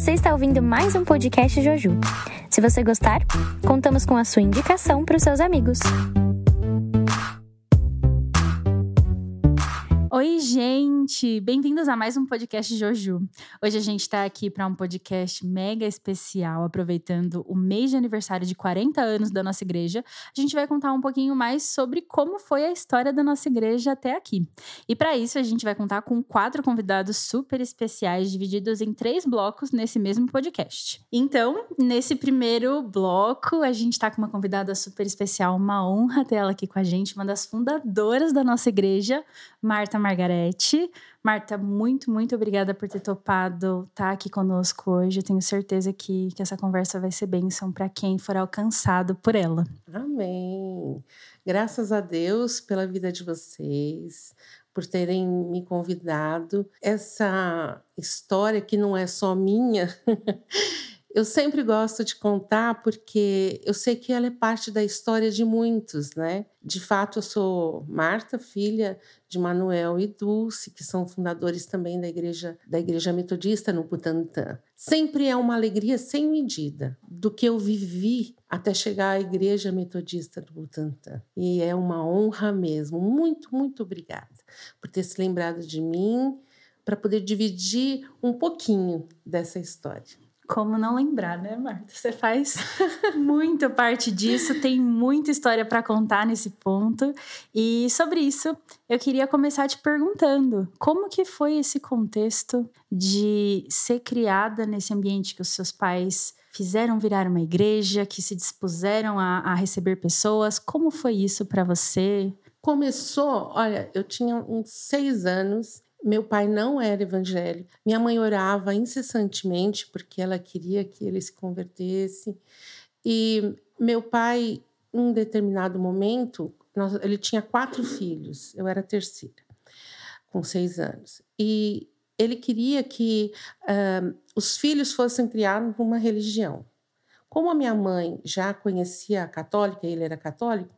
Você está ouvindo mais um podcast Joju. Se você gostar, contamos com a sua indicação para os seus amigos. Oi, gente! Bem-vindos a mais um podcast Joju. Hoje a gente está aqui para um podcast mega especial, aproveitando o mês de aniversário de 40 anos da nossa igreja. A gente vai contar um pouquinho mais sobre como foi a história da nossa igreja até aqui. E para isso, a gente vai contar com quatro convidados super especiais, divididos em três blocos nesse mesmo podcast. Então, nesse primeiro bloco, a gente está com uma convidada super especial, uma honra ter ela aqui com a gente, uma das fundadoras da nossa igreja, Marta Margarete. Marta, muito, muito obrigada por ter topado estar tá aqui conosco hoje. Eu tenho certeza que, que essa conversa vai ser bênção para quem for alcançado por ela. Amém. Graças a Deus pela vida de vocês, por terem me convidado. Essa história que não é só minha. Eu sempre gosto de contar porque eu sei que ela é parte da história de muitos, né? De fato, eu sou Marta, filha de Manuel e Dulce, que são fundadores também da igreja da igreja metodista no Butantã. Sempre é uma alegria sem medida do que eu vivi até chegar à igreja metodista do Butantã. E é uma honra mesmo. Muito, muito obrigada por ter se lembrado de mim para poder dividir um pouquinho dessa história. Como não lembrar, né, Marta? Você faz muito parte disso, tem muita história para contar nesse ponto. E sobre isso, eu queria começar te perguntando: como que foi esse contexto de ser criada nesse ambiente que os seus pais fizeram virar uma igreja, que se dispuseram a, a receber pessoas? Como foi isso para você? Começou, olha, eu tinha uns seis anos meu pai não era evangélico. Minha mãe orava incessantemente porque ela queria que ele se convertesse. E meu pai, em um determinado momento, nós, ele tinha quatro filhos. Eu era terceira, com seis anos. E ele queria que uh, os filhos fossem criados numa religião. Como a minha mãe já conhecia a católica, ele era católico,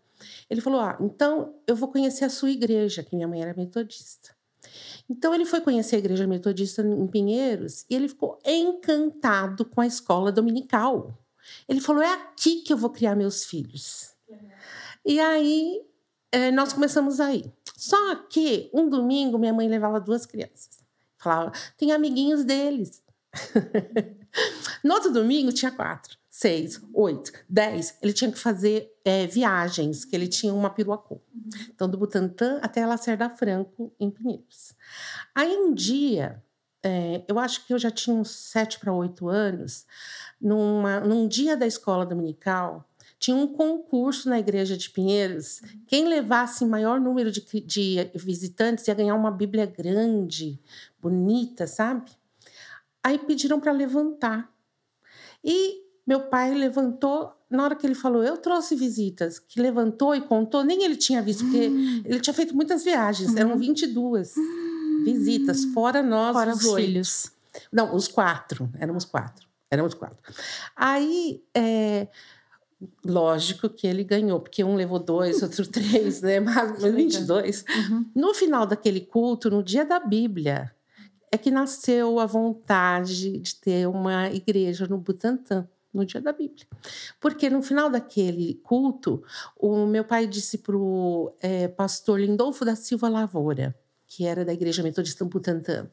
ele falou: Ah, então eu vou conhecer a sua igreja, que minha mãe era metodista. Então ele foi conhecer a igreja metodista em Pinheiros e ele ficou encantado com a escola dominical. Ele falou: é aqui que eu vou criar meus filhos. E aí é, nós começamos aí. Só que um domingo minha mãe levava duas crianças. Falava: tem amiguinhos deles. no outro domingo tinha quatro seis, oito, dez, ele tinha que fazer é, viagens, que ele tinha uma piruacu. Uhum. Então, do Butantã até Lacerda Franco, em Pinheiros. Aí, um dia, é, eu acho que eu já tinha uns sete para oito anos, numa, num dia da escola dominical, tinha um concurso na igreja de Pinheiros. Uhum. Quem levasse maior número de, de visitantes ia ganhar uma Bíblia grande, bonita, sabe? Aí pediram para levantar. E meu pai levantou, na hora que ele falou, eu trouxe visitas, que levantou e contou, nem ele tinha visto, porque hum. ele tinha feito muitas viagens, hum. eram 22 hum. visitas, fora nós, fora os, os filhos. Não, os quatro, éramos quatro, éramos quatro. Aí, é, lógico que ele ganhou, porque um levou dois, outro três, né, mas 22. Uhum. No final daquele culto, no dia da Bíblia, é que nasceu a vontade de ter uma igreja no Butantã no dia da Bíblia. Porque no final daquele culto, o meu pai disse para o é, pastor Lindolfo da Silva Lavoura, que era da Igreja Metodista Butantã,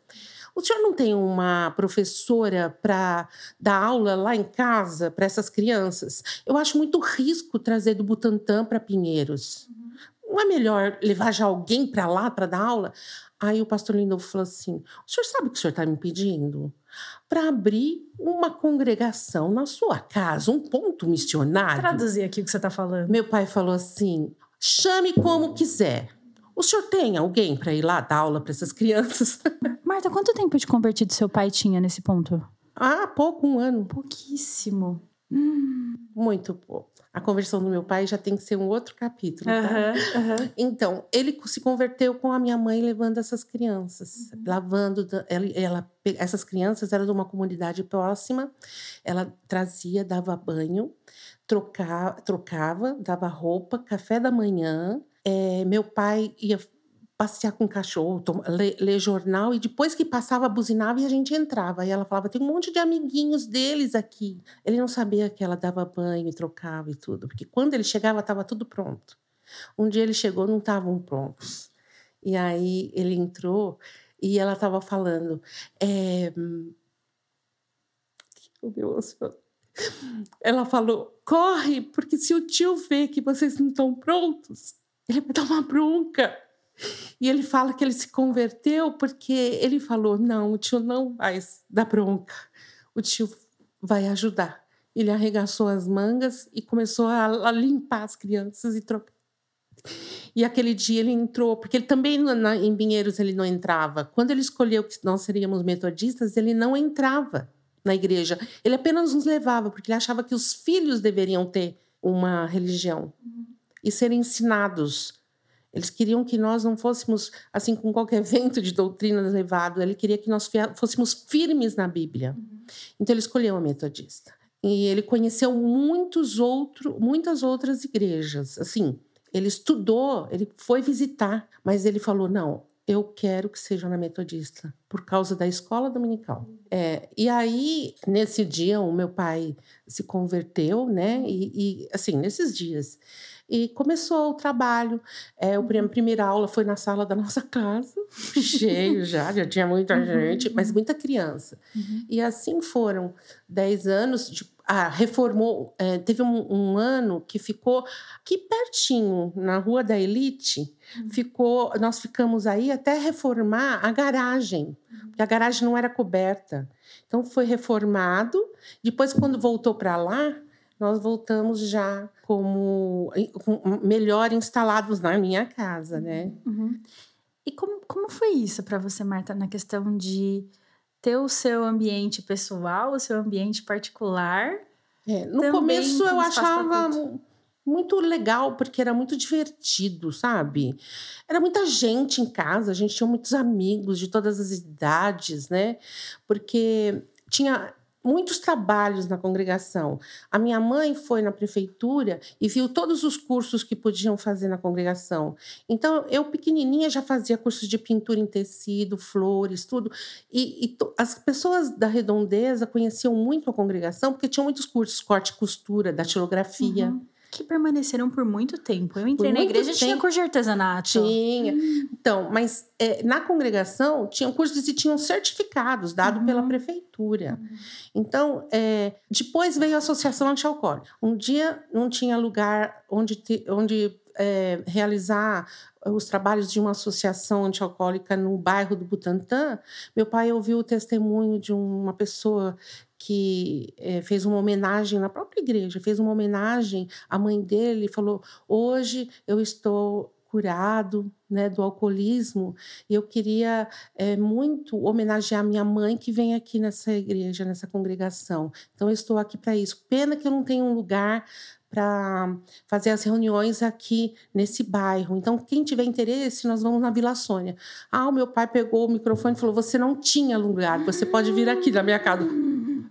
o senhor não tem uma professora para dar aula lá em casa para essas crianças? Eu acho muito risco trazer do Butantã para Pinheiros. Uhum. Não é melhor levar já alguém para lá para dar aula? Aí o pastor Lindolfo falou assim: o senhor sabe o que o senhor está me pedindo? Para abrir uma congregação na sua casa, um ponto missionário. Traduzir aqui o que você está falando. Meu pai falou assim: chame como quiser. O senhor tem alguém para ir lá dar aula para essas crianças? Marta, quanto tempo de convertido seu pai tinha nesse ponto? Ah, pouco, um ano. Pouquíssimo. Hum. Muito pouco a conversão do meu pai já tem que ser um outro capítulo. Tá? Uhum, uhum. Então, ele se converteu com a minha mãe levando essas crianças, uhum. lavando. Ela, ela, essas crianças eram de uma comunidade próxima, ela trazia, dava banho, trocava, trocava dava roupa, café da manhã. É, meu pai ia passear com o cachorro, ler, ler, jornal, e depois que passava, buzinava e a gente entrava. E ela falava: tem um monte de amiguinhos deles aqui. Ele não sabia que ela dava banho trocava e tudo, porque quando ele chegava, estava tudo pronto. Um dia ele chegou, não estavam prontos. E aí ele entrou e ela estava falando. É... Oh, meu. Ela falou: corre, porque se o tio vê que vocês não estão prontos, ele vai dar uma bronca. E ele fala que ele se converteu porque ele falou: não, o tio não vai dar bronca, o tio vai ajudar. Ele arregaçou as mangas e começou a, a limpar as crianças e trocar. E aquele dia ele entrou, porque ele também na, em Pinheiros ele não entrava. Quando ele escolheu que nós seríamos metodistas, ele não entrava na igreja. Ele apenas nos levava, porque ele achava que os filhos deveriam ter uma religião e serem ensinados eles queriam que nós não fôssemos assim com qualquer vento de doutrina levado. Ele queria que nós fôssemos firmes na Bíblia. Uhum. Então ele escolheu a metodista. E ele conheceu muitos outro, muitas outras igrejas. Assim, ele estudou, ele foi visitar, mas ele falou: não, eu quero que seja na metodista, por causa da escola dominical. É, e aí, nesse dia, o meu pai se converteu, né? E, e assim, nesses dias. E começou o trabalho. É, a uhum. primeira aula foi na sala da nossa casa, cheio já, já tinha muita uhum. gente, mas muita criança. Uhum. E assim foram dez anos. De, ah, reformou. É, teve um, um, ano que ficou aqui pertinho, na Rua da Elite. Uhum. Ficou, nós ficamos aí até reformar a garagem, uhum. porque a garagem não era coberta. Então foi reformado. Depois, quando voltou para lá, nós voltamos já como melhor instalados na minha casa, né? Uhum. E como, como foi isso para você, Marta, na questão de ter o seu ambiente pessoal, o seu ambiente particular? É, no começo eu achava muito legal, porque era muito divertido, sabe? Era muita gente em casa, a gente tinha muitos amigos de todas as idades, né? Porque tinha muitos trabalhos na congregação. A minha mãe foi na prefeitura e viu todos os cursos que podiam fazer na congregação. Então, eu pequenininha já fazia cursos de pintura em tecido, flores, tudo. E, e as pessoas da redondeza conheciam muito a congregação porque tinham muitos cursos, corte e costura, datilografia. Uhum que permaneceram por muito tempo. Eu entrei na igreja e tinha curso de artesanato. Tinha. Hum. Então, mas é, na congregação tinham cursos e tinham certificados dados uhum. pela prefeitura. Uhum. Então, é, depois veio a Associação Antialcoólica. Um dia não tinha lugar onde, te, onde é, realizar os trabalhos de uma associação antialcoólica no bairro do Butantã, meu pai ouviu o testemunho de uma pessoa que é, fez uma homenagem na própria igreja, fez uma homenagem à mãe dele, falou: hoje eu estou curado né, do alcoolismo e eu queria é, muito homenagear minha mãe que vem aqui nessa igreja, nessa congregação. Então eu estou aqui para isso. Pena que eu não tenho um lugar para fazer as reuniões aqui nesse bairro. Então, quem tiver interesse, nós vamos na Vila Sônia. Ah, o meu pai pegou o microfone e falou: Você não tinha lugar, você pode vir aqui na minha casa.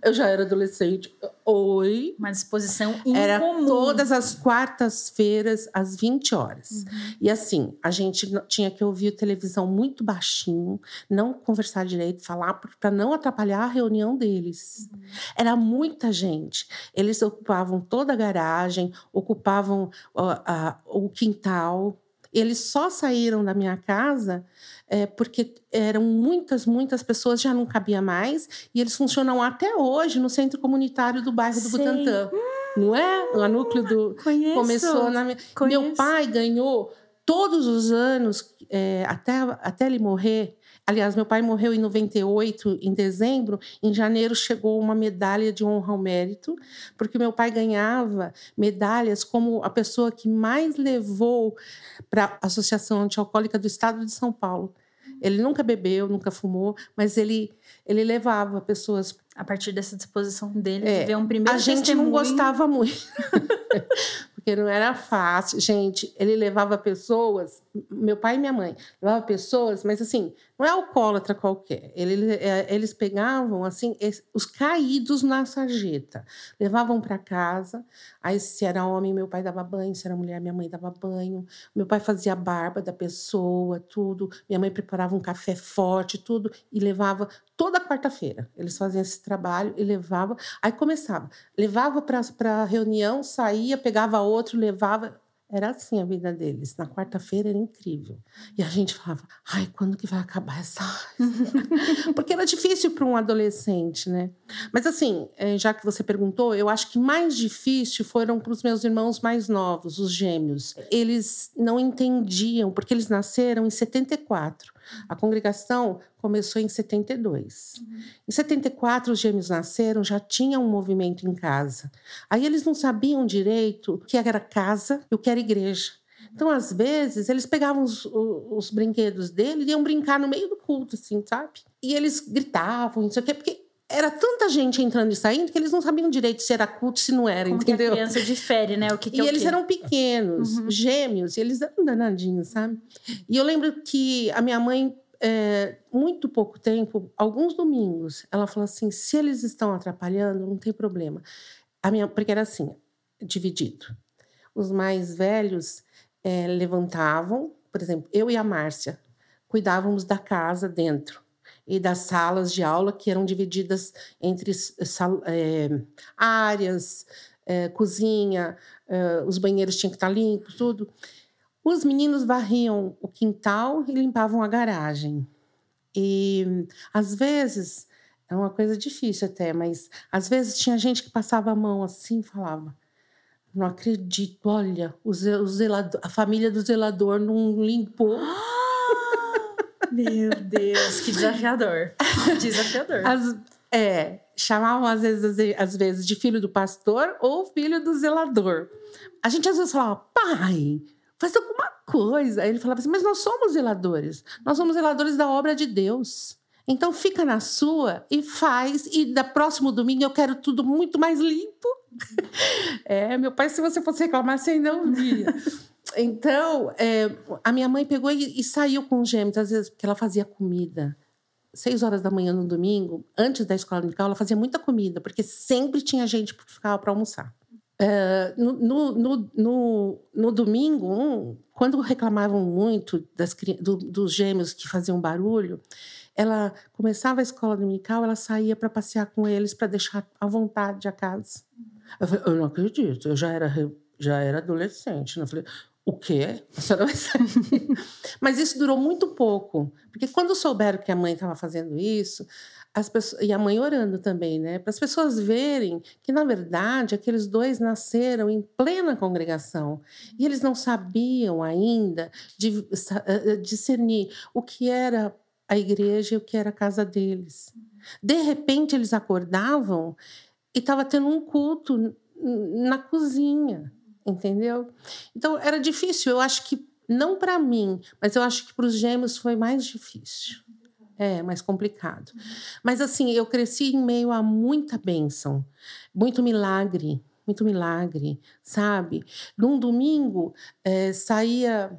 Eu já era adolescente. Oi. Uma disposição incomum. Era todas as quartas-feiras, às 20 horas. Uhum. E assim, a gente tinha que ouvir televisão muito baixinho, não conversar direito, falar, para não atrapalhar a reunião deles. Uhum. Era muita gente. Eles ocupavam toda a garagem, ocupavam uh, uh, o quintal. Eles só saíram da minha casa é, porque eram muitas, muitas pessoas, já não cabia mais, e eles funcionam até hoje no centro comunitário do bairro do Sei. Butantã. Hum, não é? O núcleo do. Conheço. Começou na. Conheço. Meu pai ganhou todos os anos, é, até, até ele morrer. Aliás, meu pai morreu em 98, em dezembro. Em janeiro chegou uma medalha de honra ao mérito, porque meu pai ganhava medalhas como a pessoa que mais levou para a Associação Antialcoólica do Estado de São Paulo. Ele nunca bebeu, nunca fumou, mas ele, ele levava pessoas. A partir dessa disposição dele, é, ver um primeiro A gente testemunho. não gostava muito, porque não era fácil. Gente, ele levava pessoas meu pai e minha mãe levava pessoas, mas assim, não é alcoólatra qualquer. É, eles pegavam assim os caídos na sarjeta, levavam para casa. Aí se era homem, meu pai dava banho, se era mulher, minha mãe dava banho. Meu pai fazia a barba da pessoa, tudo. Minha mãe preparava um café forte, tudo e levava toda quarta-feira. Eles faziam esse trabalho e levava. Aí começava, levava para a reunião, saía, pegava outro, levava era assim a vida deles. Na quarta-feira era incrível. E a gente falava, ai, quando que vai acabar essa Porque era difícil para um adolescente, né? Mas assim, eh, já que você perguntou, eu acho que mais difícil foram para os meus irmãos mais novos, os gêmeos. Eles não entendiam, porque eles nasceram em 74. A congregação começou em 72. Uhum. Em 74, os gêmeos nasceram, já tinha um movimento em casa. Aí eles não sabiam direito o que era casa e o que era igreja. Então, às vezes, eles pegavam os, os, brinquedos dele e iam brincar no meio do culto, assim, sabe? E eles gritavam, não sei o quê, porque era tanta gente entrando e saindo que eles não sabiam direito se era culto, se não era, Como entendeu? Que a criança difere, né? O que, que e é o eles quê? eram pequenos, uhum. gêmeos, e eles eram danadinhos, sabe? E eu lembro que a minha mãe, é, muito pouco tempo, alguns domingos, ela falou assim: se eles estão atrapalhando, não tem problema. A minha, porque era assim, dividido. Os mais velhos é, levantavam, por exemplo, eu e a Márcia cuidávamos da casa dentro e das salas de aula que eram divididas entre é, áreas, é, cozinha, é, os banheiros tinham que estar limpos, tudo. Os meninos varriam o quintal e limpavam a garagem. E às vezes, é uma coisa difícil até, mas às vezes tinha gente que passava a mão assim e falava: Não acredito, olha, o zelador, a família do zelador não limpou. Meu Deus, que desafiador. Desafiador. As, é, chamavam às vezes, às vezes de filho do pastor ou filho do zelador. A gente às vezes falava, pai, faz alguma coisa. Aí ele falava assim, mas nós somos zeladores. Nós somos zeladores da obra de Deus. Então fica na sua e faz. E da próximo domingo eu quero tudo muito mais limpo. é, meu pai, se você fosse reclamar, você ainda ouvia. Então, é, a minha mãe pegou e, e, saiu com os gêmeos, às vezes, porque ela fazia comida. Seis horas da manhã no domingo, antes da escola dominical, ela fazia muita comida, porque sempre tinha gente que ficava para almoçar. É, no, no, no, no, domingo, um, quando reclamavam muito das, do, dos gêmeos que faziam barulho, ela começava a escola dominical, ela saía para passear com eles, para deixar à vontade a casa. Eu falei, eu não acredito, eu já era, já era adolescente. Né? Eu falei, o quê? A senhora vai sair? Mas isso durou muito pouco, porque quando souberam que a mãe estava fazendo isso, as pessoas, e a mãe orando também, né? Para as pessoas verem que, na verdade, aqueles dois nasceram em plena congregação e eles não sabiam ainda de, eh, discernir o que era a igreja e o que era a casa deles. De repente, eles acordavam e estava tendo um culto na cozinha entendeu? Então era difícil. Eu acho que não para mim, mas eu acho que para os gêmeos foi mais difícil. É, mais complicado. Mas assim, eu cresci em meio a muita bênção, muito milagre, muito milagre, sabe? Num domingo, é, saía.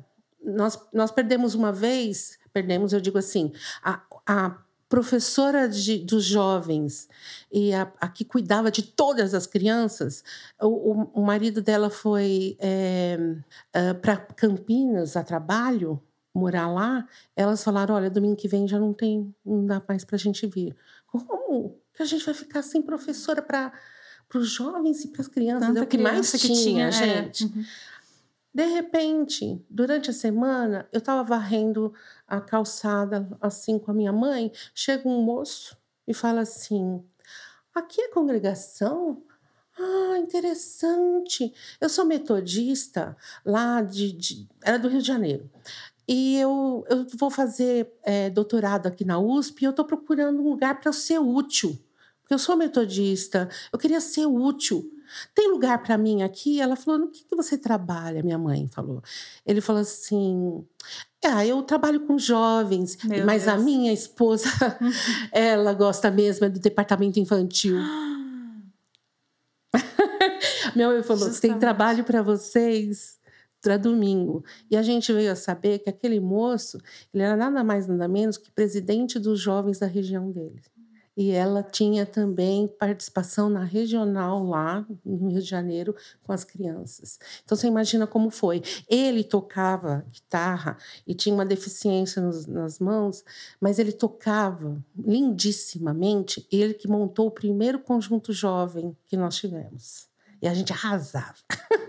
Nós, nós perdemos uma vez, perdemos, eu digo assim, a, a professora de, dos jovens e a, a, que cuidava de todas as crianças, o, o, marido dela foi é, é, para Campinas a trabalho, morar lá. Elas falaram: olha, domingo que vem já não tem, não dá mais para a gente vir. Como que a gente vai ficar sem professora para os jovens e para as crianças? Tanta é o que mais que tinha, tinha é. gente. É. Uhum. De repente, durante a semana, eu estava varrendo a calçada assim com a minha mãe. Chega um moço e fala assim: Aqui é congregação? Ah, interessante. Eu sou metodista lá de, de era do Rio de Janeiro. E eu, eu vou fazer é, doutorado aqui na USP e eu estou procurando um lugar para ser útil. Porque eu sou metodista, eu queria ser útil. Tem lugar para mim aqui? Ela falou: no que, que você trabalha? Minha mãe falou. Ele falou assim: ah, eu trabalho com jovens, Meu mas Deus. a minha esposa, ela gosta mesmo é do departamento infantil. Minha mãe falou: tem trabalho para vocês? para domingo. E a gente veio a saber que aquele moço, ele era nada mais nada menos que presidente dos jovens da região dele. E ela tinha também participação na regional lá no Rio de Janeiro com as crianças. Então você imagina como foi. Ele tocava guitarra e tinha uma deficiência nos, nas mãos, mas ele tocava lindissimamente. Ele que montou o primeiro conjunto jovem que nós tivemos. E a gente arrasava.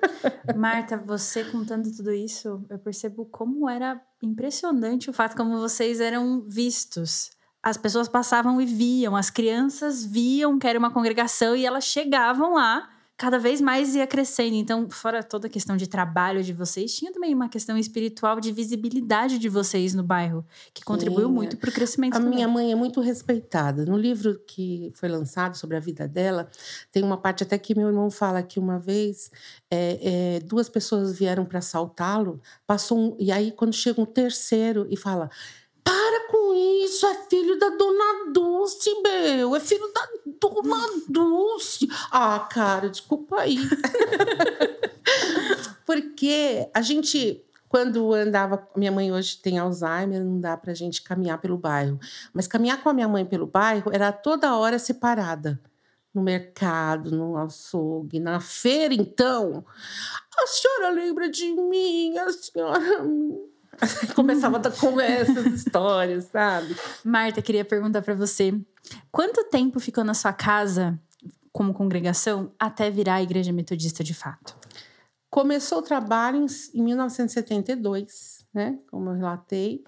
Marta, você contando tudo isso, eu percebo como era impressionante o fato como vocês eram vistos as pessoas passavam e viam, as crianças viam que era uma congregação e elas chegavam lá, cada vez mais ia crescendo. Então, fora toda a questão de trabalho de vocês, tinha também uma questão espiritual de visibilidade de vocês no bairro, que contribuiu Sim, muito para o crescimento. A também. minha mãe é muito respeitada. No livro que foi lançado sobre a vida dela, tem uma parte até que meu irmão fala que uma vez é, é, duas pessoas vieram para assaltá-lo, passou um, e aí quando chega um terceiro e fala para com isso, é filho da Dona Dulce, meu. É filho da Dona Dulce. Ah, cara, desculpa aí. Porque a gente, quando andava. Minha mãe hoje tem Alzheimer, não dá pra gente caminhar pelo bairro. Mas caminhar com a minha mãe pelo bairro era toda hora separada. No mercado, no açougue, na feira, então. A senhora lembra de mim, a senhora Começava com essas histórias, sabe? Marta, queria perguntar para você: quanto tempo ficou na sua casa como congregação até virar a igreja metodista de fato? Começou o trabalho em 1972, né? Como eu relatei.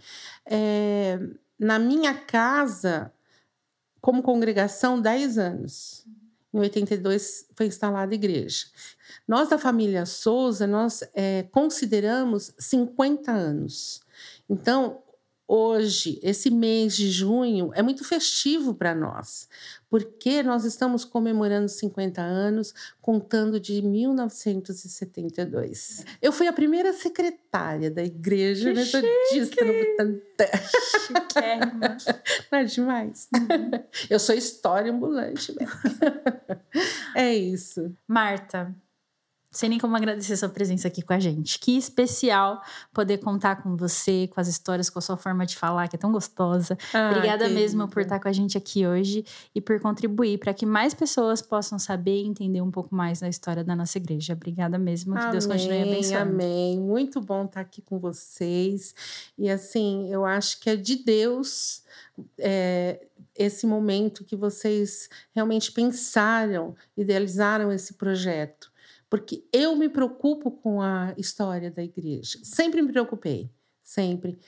É, na minha casa, como congregação, 10 anos. Em 82 foi instalada a igreja. Nós, da família Souza, nós é, consideramos 50 anos. Então, hoje, esse mês de junho, é muito festivo para nós, porque nós estamos comemorando 50 anos, contando de 1972. Eu fui a primeira secretária da Igreja que Metodista no Butantã. Chiquérrima. Não é demais? Eu sou história ambulante. Né? É isso. Marta, sem nem como agradecer sua presença aqui com a gente. Que especial poder contar com você, com as histórias, com a sua forma de falar, que é tão gostosa. Ah, Obrigada mesmo por estar com a gente aqui hoje e por contribuir para que mais pessoas possam saber e entender um pouco mais da história da nossa igreja. Obrigada mesmo. Que amém, Deus continue abençoando. Amém. Muito bom estar aqui com vocês. E assim, eu acho que é de Deus. É, esse momento que vocês realmente pensaram, idealizaram esse projeto porque eu me preocupo com a história da igreja. Sempre me preocupei, sempre.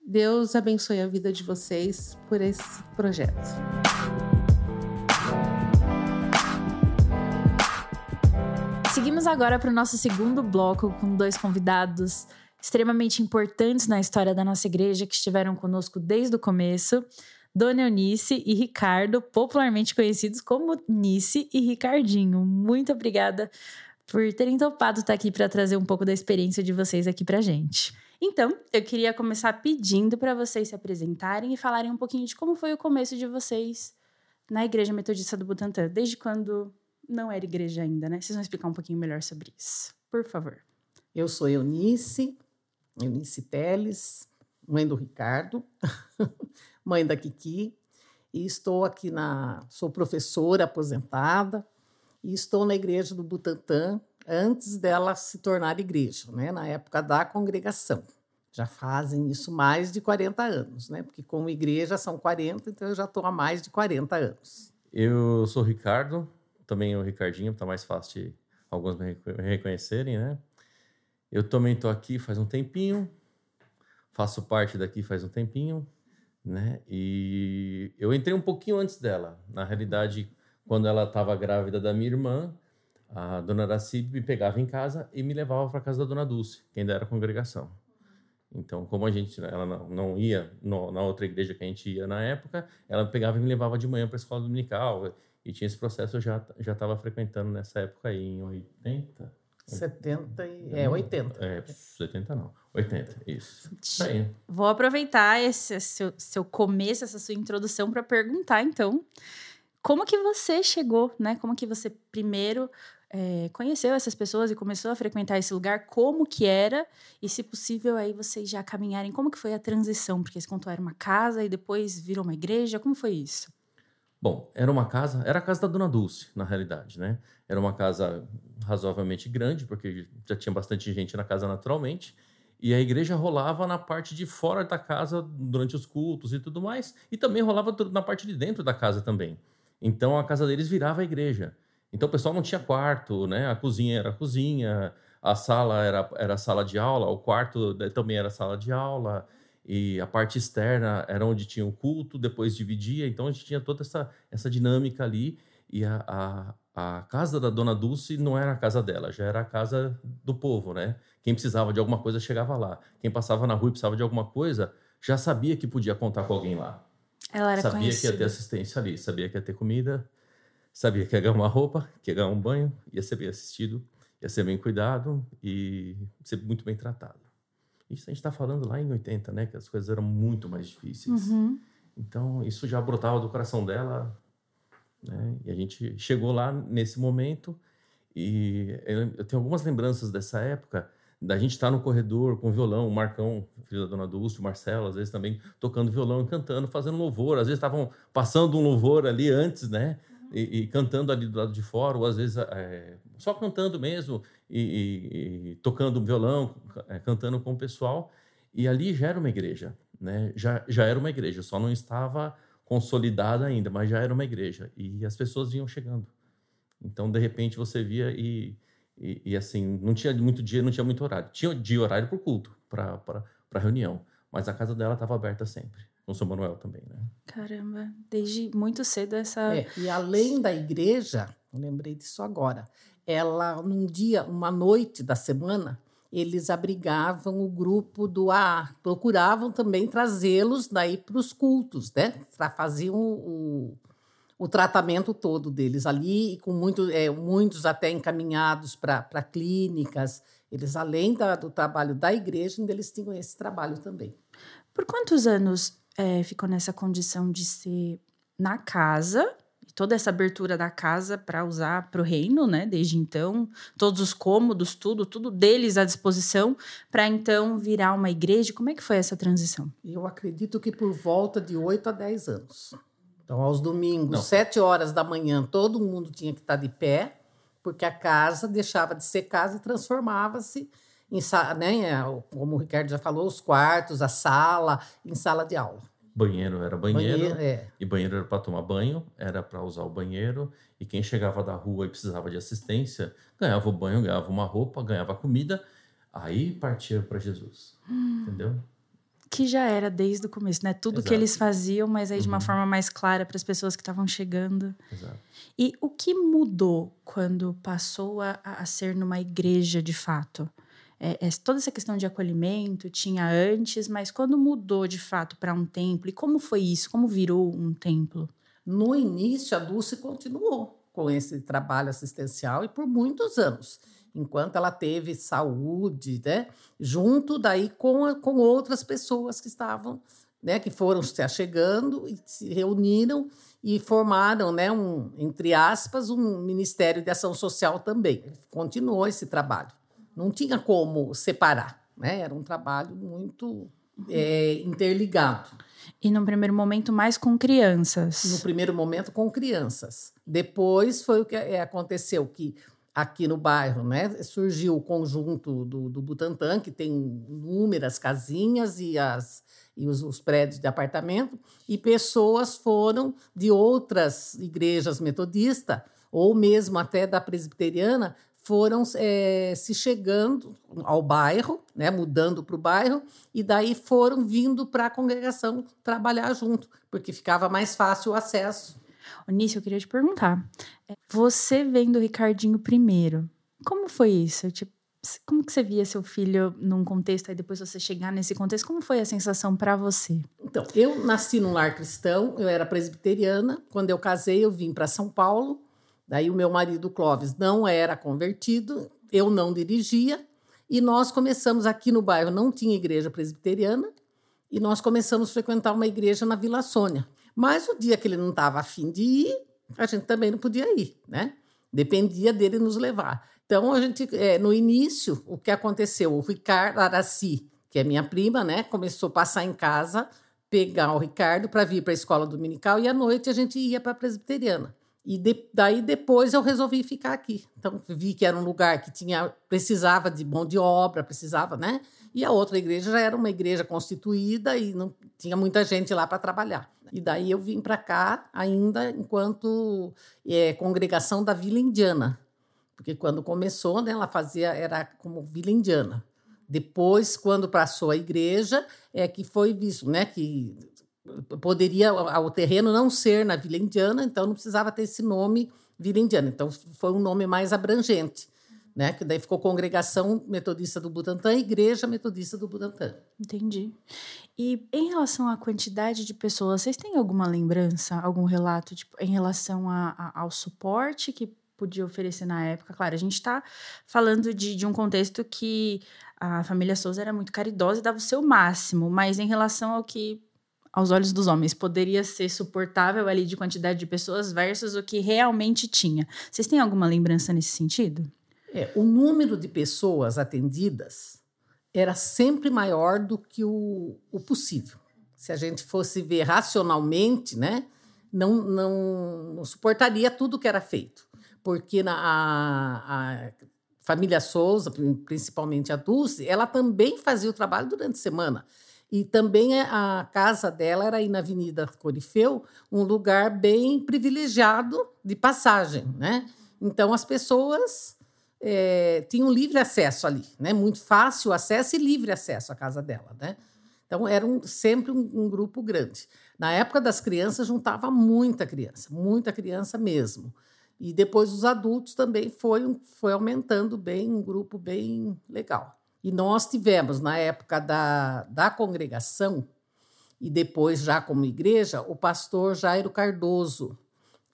Deus abençoe a vida de vocês por esse projeto. Seguimos agora para o nosso segundo bloco com dois convidados extremamente importantes na história da nossa igreja que estiveram conosco desde o começo. Dona Eunice e Ricardo, popularmente conhecidos como Nice e Ricardinho. Muito obrigada por terem topado estar aqui para trazer um pouco da experiência de vocês aqui para gente. Então, eu queria começar pedindo para vocês se apresentarem e falarem um pouquinho de como foi o começo de vocês na Igreja Metodista do Butantã, desde quando não era igreja ainda, né? Vocês vão explicar um pouquinho melhor sobre isso, por favor. Eu sou Eunice, Eunice Teles, mãe do Ricardo, mãe da Kiki, e estou aqui na. sou professora aposentada, e estou na igreja do Butantã antes dela se tornar igreja, né? na época da congregação. Já fazem isso mais de 40 anos, né? porque como igreja são 40, então eu já estou há mais de 40 anos. Eu sou o Ricardo, também o Ricardinho, está mais fácil de alguns me reconhecerem, né? Eu também estou aqui faz um tempinho, faço parte daqui faz um tempinho, né? E eu entrei um pouquinho antes dela. Na realidade, quando ela estava grávida da minha irmã, a dona Aracide me pegava em casa e me levava para casa da dona Dulce, que ainda era congregação. Então, como a gente ela não, ia no, na outra igreja que a gente ia na época, ela pegava e me levava de manhã para a escola dominical. E tinha esse processo, eu já já estava frequentando nessa época aí, em 80. 70 e. É, 80. É, 70 não. 80, isso. Aí. Vou aproveitar esse seu, seu começo, essa sua introdução, para perguntar, então, como que você chegou, né? Como que você primeiro é, conheceu essas pessoas e começou a frequentar esse lugar, como que era e, se possível, aí vocês já caminharem. Como que foi a transição? Porque você contou era uma casa e depois virou uma igreja. Como foi isso? Bom, era uma casa, era a casa da Dona Dulce, na realidade, né? Era uma casa razoavelmente grande, porque já tinha bastante gente na casa naturalmente. E a igreja rolava na parte de fora da casa durante os cultos e tudo mais, e também rolava na parte de dentro da casa também. Então a casa deles virava a igreja. Então o pessoal não tinha quarto, né? A cozinha era a cozinha, a sala era, era a sala de aula, o quarto também era sala de aula, e a parte externa era onde tinha o culto, depois dividia, então a gente tinha toda essa, essa dinâmica ali, e a, a, a casa da Dona Dulce não era a casa dela, já era a casa do povo, né? Quem precisava de alguma coisa chegava lá. Quem passava na rua e precisava de alguma coisa, já sabia que podia contar com alguém lá. Ela era sabia conhecida. que ia ter assistência ali, sabia que ia ter comida, sabia que ia ganhar uma roupa, que ia ganhar um banho, ia ser bem assistido, ia ser bem cuidado e ser muito bem tratado. Isso a gente está falando lá em 80, né? Que as coisas eram muito mais difíceis. Uhum. Então, isso já brotava do coração dela, né? E a gente chegou lá nesse momento e eu tenho algumas lembranças dessa época da gente estar tá no corredor com violão, o Marcão, filho da Dona Dulce, o Marcelo, às vezes também tocando violão e cantando, fazendo louvor. Às vezes estavam passando um louvor ali antes, né? E, e, cantando ali do lado de fora, ou às vezes é, só cantando mesmo e, e, e tocando violão, é, cantando com o pessoal. E ali já era uma igreja, né? Já, já era uma igreja, só não estava consolidada ainda, mas já era uma igreja. E as pessoas vinham chegando. Então, de repente, você via e, e, e assim, não tinha muito dia, não tinha muito horário. Tinha dia horário para o culto, para reunião, mas a casa dela estava aberta sempre. Com São Manuel também, né? Caramba, desde muito cedo essa. É, e além da igreja, eu lembrei disso agora, ela, num dia, uma noite da semana, eles abrigavam o grupo do A, procuravam também trazê-los daí para os cultos, né? Faziam o, o tratamento todo deles ali, e com muito, é, muitos até encaminhados para clínicas. Eles, além da, do trabalho da igreja, ainda eles tinham esse trabalho também. Por quantos anos é, ficou nessa condição de ser na casa toda essa abertura da casa para usar para o reino, né? Desde então, todos os cômodos, tudo, tudo deles à disposição, para então virar uma igreja. Como é que foi essa transição? Eu acredito que por volta de 8 a 10 anos. Então, aos domingos, Não. 7 horas da manhã, todo mundo tinha que estar de pé, porque a casa deixava de ser casa e transformava-se em, né, como o Ricardo já falou, os quartos, a sala, em sala de aula. Banheiro era banheiro, banheiro é. e banheiro era para tomar banho, era para usar o banheiro, e quem chegava da rua e precisava de assistência, ganhava o banho, ganhava uma roupa, ganhava comida, aí partia para Jesus. Hum. Entendeu? Que já era desde o começo, né? Tudo Exato. que eles faziam, mas aí de uma uhum. forma mais clara para as pessoas que estavam chegando. Exato. E o que mudou quando passou a, a ser numa igreja de fato? é, é, toda essa questão de acolhimento tinha antes, mas quando mudou de fato para um templo, e como foi isso? Como virou um templo? No início, a Dulce continuou com esse trabalho assistencial e por muitos anos, enquanto ela teve saúde, né? Junto daí com, com outras pessoas que estavam, né? Que foram se achegando e se reuniram e formaram, né? Um, entre aspas, um Ministério de Ação Social também. Continuou esse trabalho. Não tinha como separar, né? Era um trabalho muito é, interligado. E no primeiro momento mais com crianças. No primeiro momento com crianças. Depois foi o que é, aconteceu que aqui no bairro, né, surgiu o conjunto do, do Butantã, que tem inúmeras casinhas e, as, e os, os prédios de apartamento, e pessoas foram de outras igrejas metodistas, ou mesmo até da presbiteriana, foram é, se chegando ao bairro, né, mudando para o bairro, e daí foram vindo para a congregação trabalhar junto, porque ficava mais fácil o acesso. Onício, eu queria te perguntar, você vendo o Ricardinho primeiro, como foi isso? Tipo, como que você via seu filho num contexto e depois você chegar nesse contexto? Como foi a sensação para você? Então, eu nasci num lar cristão, eu era presbiteriana. Quando eu casei, eu vim para São Paulo Daí o meu marido Clóvis não era convertido, eu não dirigia, e nós começamos aqui no bairro, não tinha igreja presbiteriana, e nós começamos a frequentar uma igreja na Vila Sônia. Mas o dia que ele não estava afim de ir, a gente também não podia ir, né? Dependia dele nos levar. Então, a gente, é, no início, o que aconteceu? O Ricardo Araci, que é minha prima, né, começou a passar em casa, pegar o Ricardo para vir para a escola dominical e à noite a gente ia para a presbiteriana. E de, daí depois eu resolvi ficar aqui. Então vi que era um lugar que tinha precisava de mão de obra, precisava, né? E a outra igreja já era uma igreja constituída e não tinha muita gente lá para trabalhar. E daí eu vim para cá ainda enquanto é, congregação da Vila Indiana, porque quando começou, né, ela fazia era como Vila Indiana. Depois, quando passou a igreja, é que foi visto, né, que poderia o terreno não ser na Vila Indiana, então não precisava ter esse nome Vila Indiana. Então foi um nome mais abrangente, né? Que daí ficou Congregação Metodista do Butantã, Igreja Metodista do Butantã. Entendi. E em relação à quantidade de pessoas, vocês têm alguma lembrança, algum relato tipo, em relação a, a, ao suporte que podia oferecer na época? Claro, a gente está falando de, de um contexto que a família Souza era muito caridosa e dava o seu máximo, mas em relação ao que aos olhos dos homens, poderia ser suportável ali de quantidade de pessoas versus o que realmente tinha. Vocês têm alguma lembrança nesse sentido? É, o número de pessoas atendidas era sempre maior do que o, o possível. Se a gente fosse ver racionalmente, né, não, não, não suportaria tudo que era feito. Porque na, a, a família Souza, principalmente a Dulce, ela também fazia o trabalho durante a semana. E também é, a casa dela era aí na Avenida Corifeu, um lugar bem privilegiado de passagem, né? Então as pessoas é, tinham livre acesso ali, né? Muito fácil acesso e livre acesso à casa dela, né? Então era um, sempre um, um grupo grande. Na época das crianças juntava muita criança, muita criança mesmo. E depois os adultos também foi, foi aumentando bem, um grupo bem legal. E nós tivemos, na época da, da congregação, e depois já como igreja, o pastor Jairo Cardoso,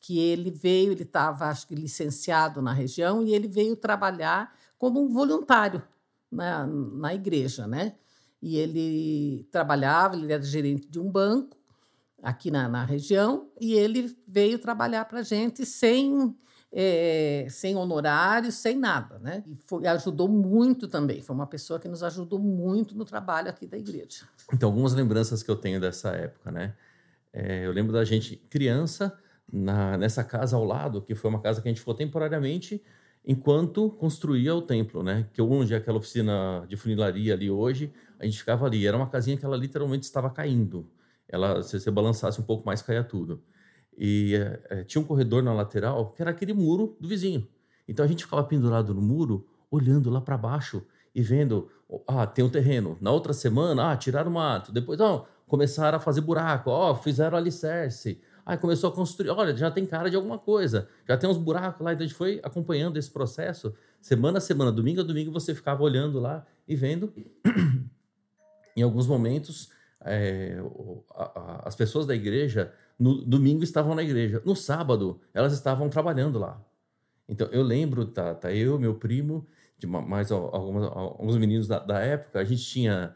que ele veio, ele estava, acho que, licenciado na região, e ele veio trabalhar como um voluntário na, na igreja, né? E ele trabalhava, ele era gerente de um banco aqui na, na região, e ele veio trabalhar para a gente sem é, sem honorários, sem nada, né? E foi, ajudou muito também. Foi uma pessoa que nos ajudou muito no trabalho aqui da igreja. Então, algumas lembranças que eu tenho dessa época, né? É, eu lembro da gente criança na, nessa casa ao lado, que foi uma casa que a gente ficou temporariamente enquanto construía o templo, né? Que onde é aquela oficina de funilaria ali hoje, a gente ficava ali. Era uma casinha que ela literalmente estava caindo. Ela, se você balançasse um pouco mais, caía tudo. E é, tinha um corredor na lateral que era aquele muro do vizinho. Então a gente ficava pendurado no muro, olhando lá para baixo e vendo, ah, tem um terreno. Na outra semana, ah, tiraram o mato. Depois, não, começaram a fazer buraco, ó, oh, fizeram alicerce. Aí começou a construir, olha, já tem cara de alguma coisa, já tem uns buracos lá. Então a gente foi acompanhando esse processo, semana a semana, domingo a domingo, você ficava olhando lá e vendo. em alguns momentos, é, as pessoas da igreja no domingo estavam na igreja. No sábado, elas estavam trabalhando lá. Então, eu lembro, tá, tá eu, meu primo, de mais alguns, alguns meninos da, da, época, a gente tinha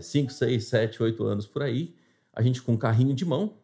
5, 6, 7, 8 anos por aí, a gente com um carrinho de mão,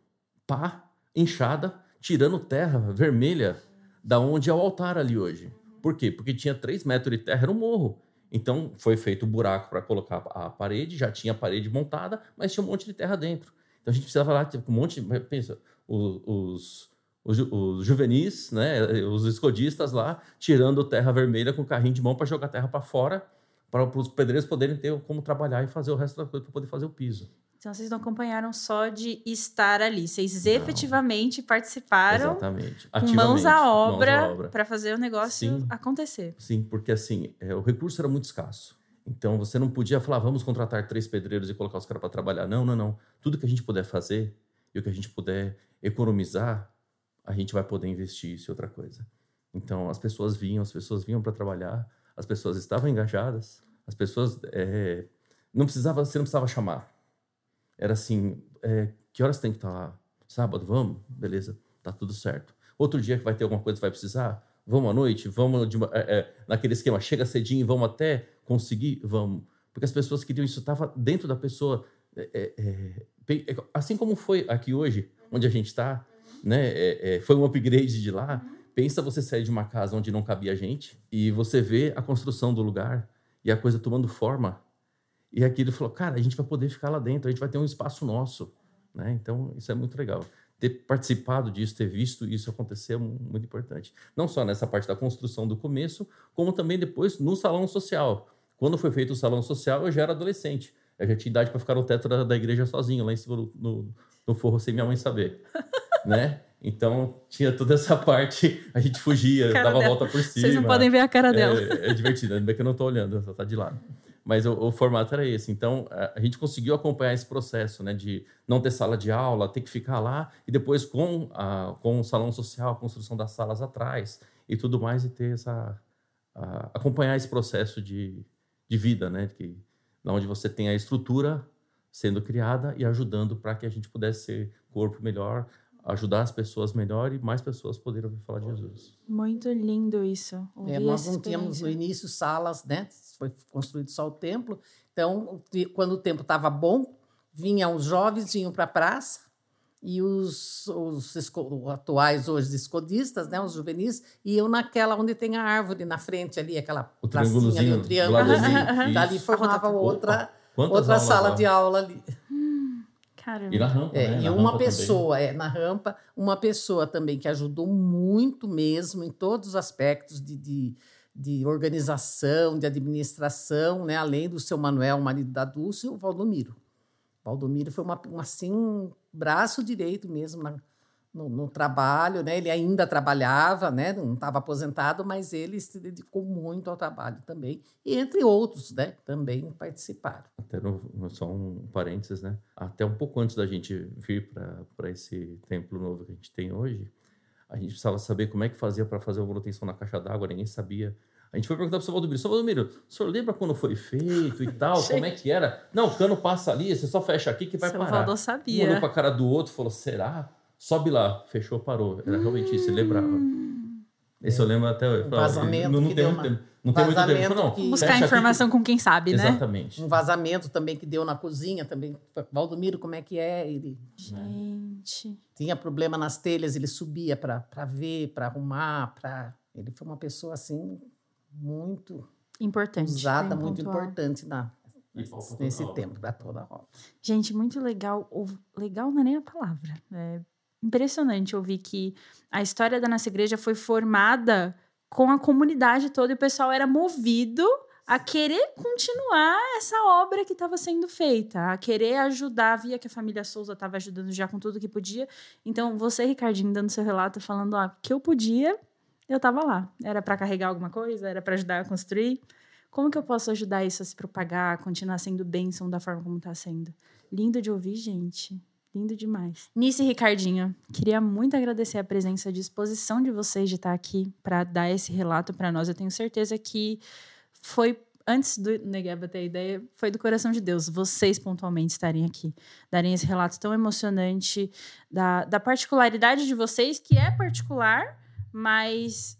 pá, enxada, tirando terra vermelha da onde é o altar ali hoje. Por quê? Porque tinha 3 metros de terra, era um morro. Então, foi feito o um buraco para colocar a parede, já tinha a parede montada, mas tinha um monte de terra dentro. Então a gente precisava lá, tipo, um monte. Pensa, os, os, os, juvenis, né, os escodistas lá, tirando terra vermelha com carrinho de mão para jogar terra para fora, para os pedreiros poderem ter como trabalhar e fazer o resto da coisa para poder fazer o piso. Então vocês não acompanharam só de estar ali, vocês não. efetivamente participaram Exatamente. com mãos à obra, obra. para fazer o negócio sim, acontecer. Sim, porque assim, é, o recurso era muito escasso. Então você não podia falar, vamos contratar três pedreiros e colocar os caras para trabalhar. Não, não, não. Tudo que a gente puder fazer e o que a gente puder economizar, a gente vai poder investir isso em outra coisa. Então as pessoas vinham, as pessoas vinham para trabalhar, as pessoas estavam engajadas, as pessoas é, não precisava, você não precisava chamar. Era assim, é, que horas tem que estar tá lá? Sábado, vamos? Beleza, tá tudo certo. Outro dia que vai ter alguma coisa que vai precisar? Vamos à noite? Vamos de, é, é, naquele esquema, chega cedinho e vamos até conseguir? Vamos. Porque as pessoas queriam isso, estava dentro da pessoa. É, é, é, assim como foi aqui hoje, onde a gente está, né? foi um upgrade de lá, pensa você sair de uma casa onde não cabia gente e você vê a construção do lugar e a coisa tomando forma. E aqui ele falou, cara, a gente vai poder ficar lá dentro, a gente vai ter um espaço nosso. Né? Então, isso é muito legal. Ter participado disso, ter visto isso acontecer é muito importante. Não só nessa parte da construção do começo, como também depois no salão social. Quando foi feito o salão social, eu já era adolescente. Eu já tinha idade para ficar no teto da, da, igreja sozinho, lá em cima no, no forro, sem minha mãe saber. né? Então, tinha toda essa parte, a gente fugia, dava dela. a volta por cima. Vocês não podem ver a cara dela. É, é divertido, ainda bem que eu não estou olhando, só está de lado. Mas o, o, formato era esse. Então, a, gente conseguiu acompanhar esse processo, né? De não ter sala de aula, ter que ficar lá, e depois com, a, com o salão social, a construção das salas atrás e tudo mais, e ter essa... A, acompanhar esse processo de, de vida, né? Que, onde você tem a estrutura sendo criada e ajudando para que a gente pudesse ser corpo melhor, ajudar as pessoas melhor e mais pessoas poderem ouvir falar de Jesus. Muito lindo isso. É, nós não tínhamos no início salas, né? Foi construído só o templo. Então, quando o tempo estava bom, vinham os jovens, vinham para a praça e os, os atuais hoje escodistas, né, os juvenis, iam naquela onde tem a árvore na frente ali, aquela o pracinha ali, o triângulo. Ali, ali formava outra, outra sala de aula ali. Caramba. E na rampa, é, né? E na uma pessoa, é, na rampa, uma pessoa também que ajudou muito mesmo em todos os aspectos de, de, de organização, de administração, né? além do seu Manuel, marido da Dulce, o Valdomiro. O Valdomiro foi uma, uma, assim, um braço direito mesmo na, no, no, trabalho, né? Ele ainda trabalhava, né? Não estava aposentado, mas ele se dedicou muito ao trabalho também. E entre outros, né? Também participaram. Até no, só um parênteses, né? Até um pouco antes da gente vir para esse templo novo que a gente tem hoje, a gente precisava saber como é que fazia para fazer a manutenção na caixa d'água. Ninguém sabia. A gente foi perguntar para o seu Valdomiro, seu Valdomiro, o senhor lembra quando foi feito e tal? como é que era? Não, o cano passa ali, você só fecha aqui que vai seu parar. O Valdo sabia. Um olhou para a cara do outro e falou, será? Sobe lá, fechou, parou. Era realmente isso, ele lembrava. Esse eu lembro até hoje. Um vazamento não, não tem muito tempo. Não tem muito tempo, não. Que... Buscar informação com quem sabe, né? Exatamente. Um vazamento também que deu na cozinha também. Valdomiro, como é que é? Ele... Gente. Tinha problema nas telhas, ele subia para ver, para arrumar, para... Ele foi uma pessoa, assim, muito... Importante. Usada, muito pontual. importante na, nesse tempo, da toda a roda. Gente, muito legal. Legal não é nem a palavra. É impressionante ouvir que a história da nossa igreja foi formada com a comunidade toda e o pessoal era movido a querer continuar essa obra que estava sendo feita, a querer ajudar, via que a família Souza estava ajudando já com tudo que podia. Então, você, Ricardinho, dando seu relato, falando ó, que eu podia, eu estava lá. Era para carregar alguma coisa, era para ajudar a construir. Como que eu posso ajudar isso a se propagar, a continuar sendo bênção da forma como está sendo? Lindo de ouvir, gente. Lindo demais. Nice e Ricardinho, queria muito agradecer a presença a disposição de vocês de estar aqui para dar esse relato para nós. Eu tenho certeza que foi antes do Negueba ter a ideia, foi do coração de Deus, vocês pontualmente estarem aqui, darem esse relato tão emocionante da, da particularidade de vocês, que é particular, mas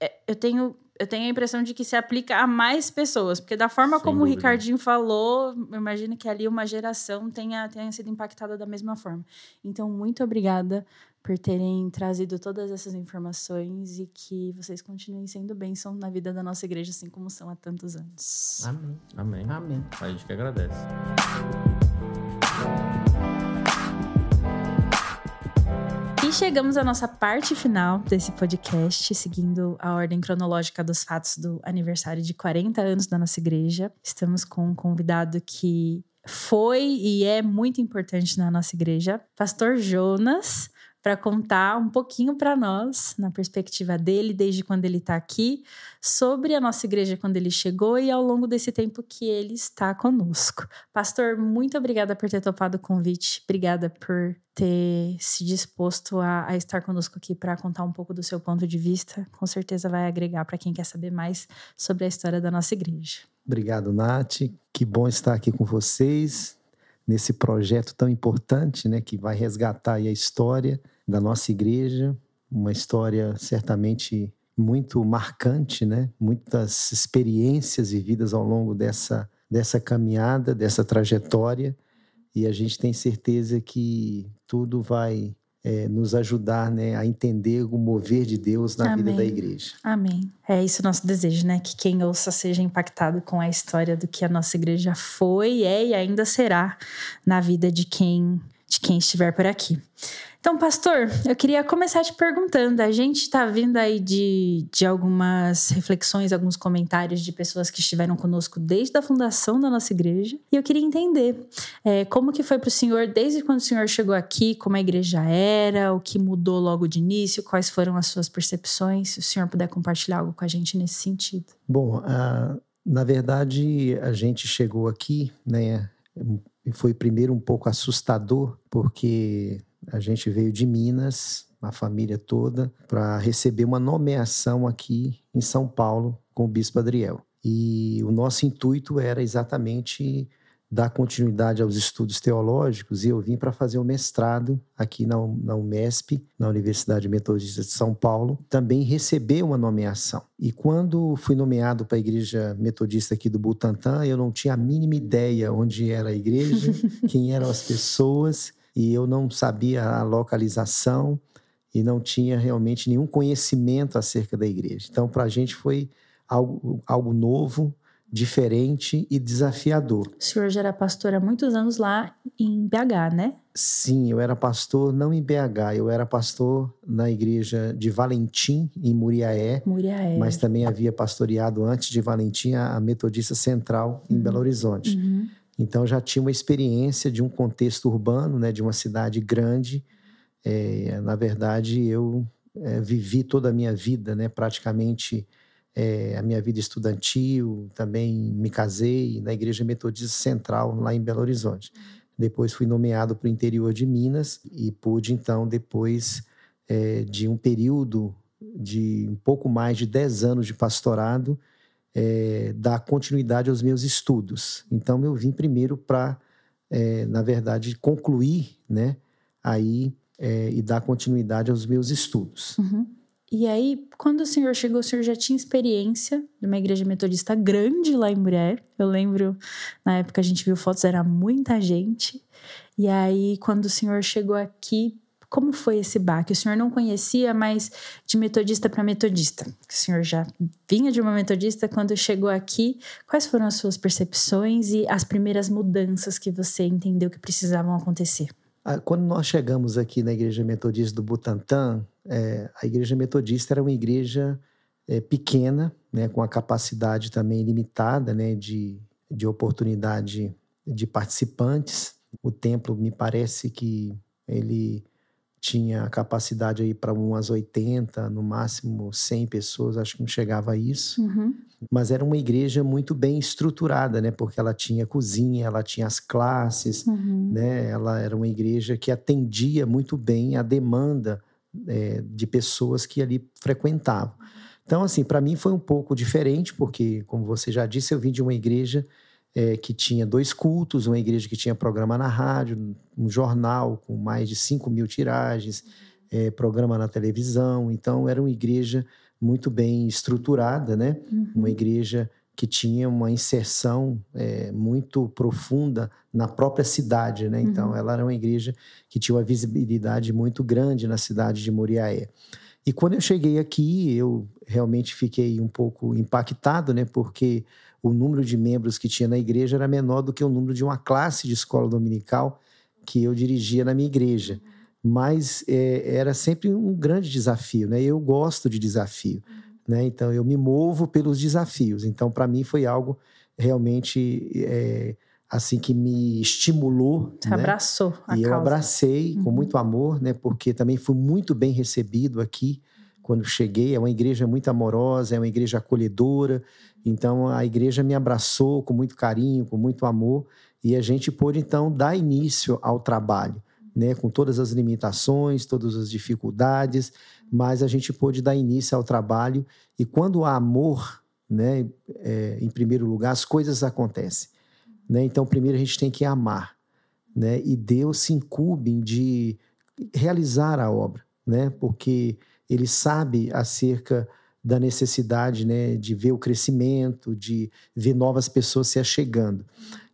é, eu tenho eu tenho a impressão de que se aplica a mais pessoas, porque da forma Sem como dúvida. o Ricardinho falou, eu imagino que ali uma geração tenha, tenha sido impactada da mesma forma. Então, muito obrigada por terem trazido todas essas informações e que vocês continuem sendo bênção na vida da nossa igreja, assim como são há tantos anos. Amém. Amém. Amém. A gente que agradece. Chegamos à nossa parte final desse podcast, seguindo a ordem cronológica dos fatos do aniversário de 40 anos da nossa igreja. Estamos com um convidado que foi e é muito importante na nossa igreja, Pastor Jonas para contar um pouquinho para nós, na perspectiva dele, desde quando ele está aqui, sobre a nossa igreja quando ele chegou e ao longo desse tempo que ele está conosco. Pastor, muito obrigada por ter topado o convite, obrigada por ter se disposto a, a estar conosco aqui para contar um pouco do seu ponto de vista. Com certeza vai agregar para quem quer saber mais sobre a história da nossa igreja. Obrigado, Nath. Que bom estar aqui com vocês nesse projeto tão importante, né, que vai resgatar a história da nossa igreja, uma história certamente muito marcante, né? Muitas experiências vividas ao longo dessa dessa caminhada, dessa trajetória, e a gente tem certeza que tudo vai é, nos ajudar né, a entender o mover de Deus na Amém. vida da igreja. Amém. É isso o nosso desejo, né? Que quem ouça seja impactado com a história do que a nossa igreja foi, é e ainda será na vida de quem de quem estiver por aqui. Então, pastor, eu queria começar te perguntando. A gente está vindo aí de, de algumas reflexões, alguns comentários de pessoas que estiveram conosco desde a fundação da nossa igreja. E eu queria entender é, como que foi para o senhor, desde quando o senhor chegou aqui, como a igreja era, o que mudou logo de início, quais foram as suas percepções. Se o senhor puder compartilhar algo com a gente nesse sentido. Bom, uh, na verdade, a gente chegou aqui, né? Foi primeiro um pouco assustador, porque a gente veio de Minas, a família toda, para receber uma nomeação aqui em São Paulo com o Bispo Adriel. E o nosso intuito era exatamente dar continuidade aos estudos teológicos e eu vim para fazer o um mestrado aqui na, na UMESP, na Universidade Metodista de São Paulo, também receber uma nomeação. E quando fui nomeado para a Igreja Metodista aqui do Butantã, eu não tinha a mínima ideia onde era a igreja, quem eram as pessoas, e eu não sabia a localização e não tinha realmente nenhum conhecimento acerca da igreja. Então, para a gente foi algo, algo novo, diferente e desafiador. O senhor já era pastor há muitos anos lá em BH, né? Sim, eu era pastor não em BH, eu era pastor na igreja de Valentim, em Muriaé. Muriaé. Mas também havia pastoreado antes de Valentim a Metodista Central em uhum. Belo Horizonte. Uhum. Então já tinha uma experiência de um contexto urbano, né, de uma cidade grande. É, na verdade, eu é, vivi toda a minha vida, né, praticamente é, a minha vida estudantil, também me casei na Igreja Metodista Central, lá em Belo Horizonte. Depois fui nomeado para o interior de Minas e pude, então, depois de um período de um pouco mais de 10 anos de pastorado, é, dar continuidade aos meus estudos. Então, eu vim primeiro para, é, na verdade, concluir, né, aí, é, e dar continuidade aos meus estudos. Uhum. E aí, quando o senhor chegou, o senhor já tinha experiência de uma igreja metodista grande lá em Mulher. Eu lembro, na época a gente viu fotos, era muita gente. E aí, quando o senhor chegou aqui, como foi esse baque? O senhor não conhecia, mas de metodista para metodista. O senhor já vinha de uma metodista quando chegou aqui. Quais foram as suas percepções e as primeiras mudanças que você entendeu que precisavam acontecer? Ah, quando nós chegamos aqui na Igreja Metodista do Butantã, é, a Igreja Metodista era uma igreja é, pequena, né, com a capacidade também limitada né, de, de oportunidade de participantes. O templo, me parece que ele tinha capacidade aí para umas 80, no máximo 100 pessoas, acho que não chegava a isso. Uhum. Mas era uma igreja muito bem estruturada, né? Porque ela tinha cozinha, ela tinha as classes, uhum. né? Ela era uma igreja que atendia muito bem a demanda é, de pessoas que ali frequentavam. Então, assim, para mim foi um pouco diferente, porque, como você já disse, eu vim de uma igreja é, que tinha dois cultos, uma igreja que tinha programa na rádio, um jornal com mais de 5 mil tiragens, é, programa na televisão. Então, era uma igreja muito bem estruturada, né? Uhum. Uma igreja que tinha uma inserção é, muito profunda na própria cidade, né? Então, uhum. ela era uma igreja que tinha uma visibilidade muito grande na cidade de Moriaé. E quando eu cheguei aqui, eu realmente fiquei um pouco impactado, né? Porque o número de membros que tinha na igreja era menor do que o número de uma classe de escola dominical que eu dirigia na minha igreja. Mas é, era sempre um grande desafio, né? Eu gosto de desafio, né? Então eu me movo pelos desafios. Então para mim foi algo realmente é, assim que me estimulou. Você né? abraçou E causa. eu abracei Uhum. com muito amor, né? Porque também fui muito bem recebido aqui quando cheguei. É uma igreja muito amorosa, é uma igreja acolhedora. Então a igreja me abraçou com muito carinho, com muito amor, e a gente pôde então dar início ao trabalho, né, com todas as limitações, todas as dificuldades, mas a gente pôde dar início ao trabalho. E quando há amor, né, é, em primeiro lugar, as coisas acontecem. Né? Então, primeiro a gente tem que amar, né? E Deus se incube de realizar a obra, né? Porque Ele sabe acerca da necessidade né, de ver o crescimento, de ver novas pessoas se achegando.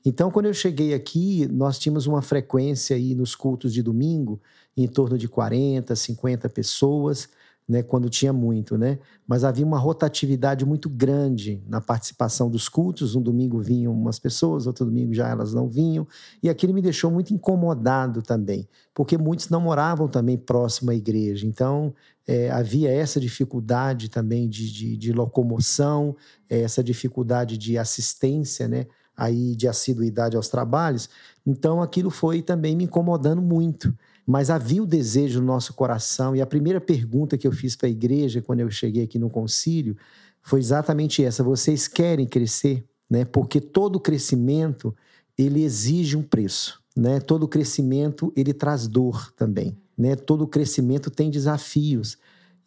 Então, quando eu cheguei aqui, nós tínhamos uma frequência aí nos cultos de domingo em torno de 40, 50 pessoas, né, quando tinha muito, né? Mas havia uma rotatividade muito grande na participação dos cultos. Um domingo vinham umas pessoas, outro domingo já elas não vinham, e aquilo me deixou muito incomodado também, porque muitos não moravam também próximo à igreja. Então é, havia essa dificuldade também de, de, de locomoção, é, essa dificuldade de assistência, né? Aí de assiduidade aos trabalhos. Então aquilo foi também me incomodando muito mas havia o desejo no nosso coração. E a primeira pergunta que eu fiz para a igreja quando eu cheguei aqui no concílio foi exatamente essa: vocês querem crescer? Né? Porque todo crescimento ele exige um preço. Né? Todo crescimento ele traz dor também. Né? Todo crescimento tem desafios.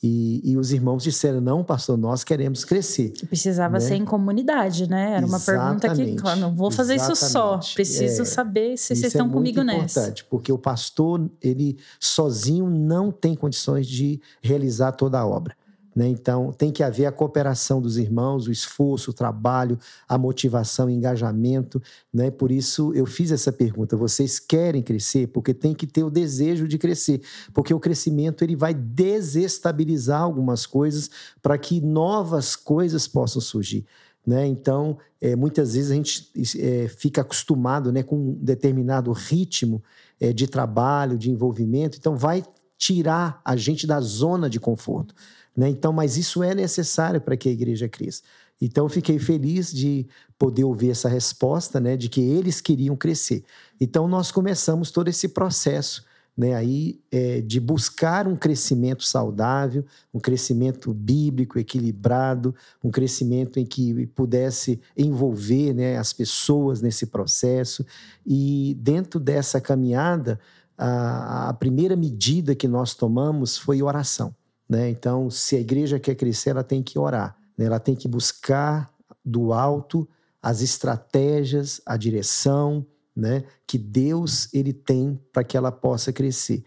E, e, os irmãos disseram: não, pastor, nós queremos crescer. Que precisava né? ser em comunidade, né? Era uma Exatamente. pergunta que, claro, não vou fazer Exatamente. isso só. Preciso é, saber se vocês estão é comigo nessa. Isso importante, porque o pastor, ele sozinho não tem condições de realizar toda a obra. Né? Então, tem que haver a cooperação dos irmãos, o esforço, o trabalho, a motivação, o engajamento. Né? Por isso, eu fiz essa pergunta: vocês querem crescer? Porque tem que ter o desejo de crescer. Porque o crescimento ele vai desestabilizar algumas coisas para que novas coisas possam surgir. Né? Então, é, muitas vezes a gente é, fica acostumado né, com um determinado ritmo é, de trabalho, de envolvimento, então vai tirar a gente da zona de conforto. Né? Então, mas isso é necessário para que a igreja cresça. Então, fiquei feliz de poder ouvir essa resposta, né, de que eles queriam crescer. Então, nós começamos todo esse processo, né, aí é, de buscar um crescimento saudável, um crescimento bíblico, equilibrado, um crescimento em que pudesse envolver, né, as pessoas nesse processo. E dentro dessa caminhada, a, a primeira medida que nós tomamos foi oração. Né? Então, se a igreja quer crescer, ela tem que orar, né? ela tem que buscar do alto as estratégias, a direção né? que Deus ele tem para que ela possa crescer.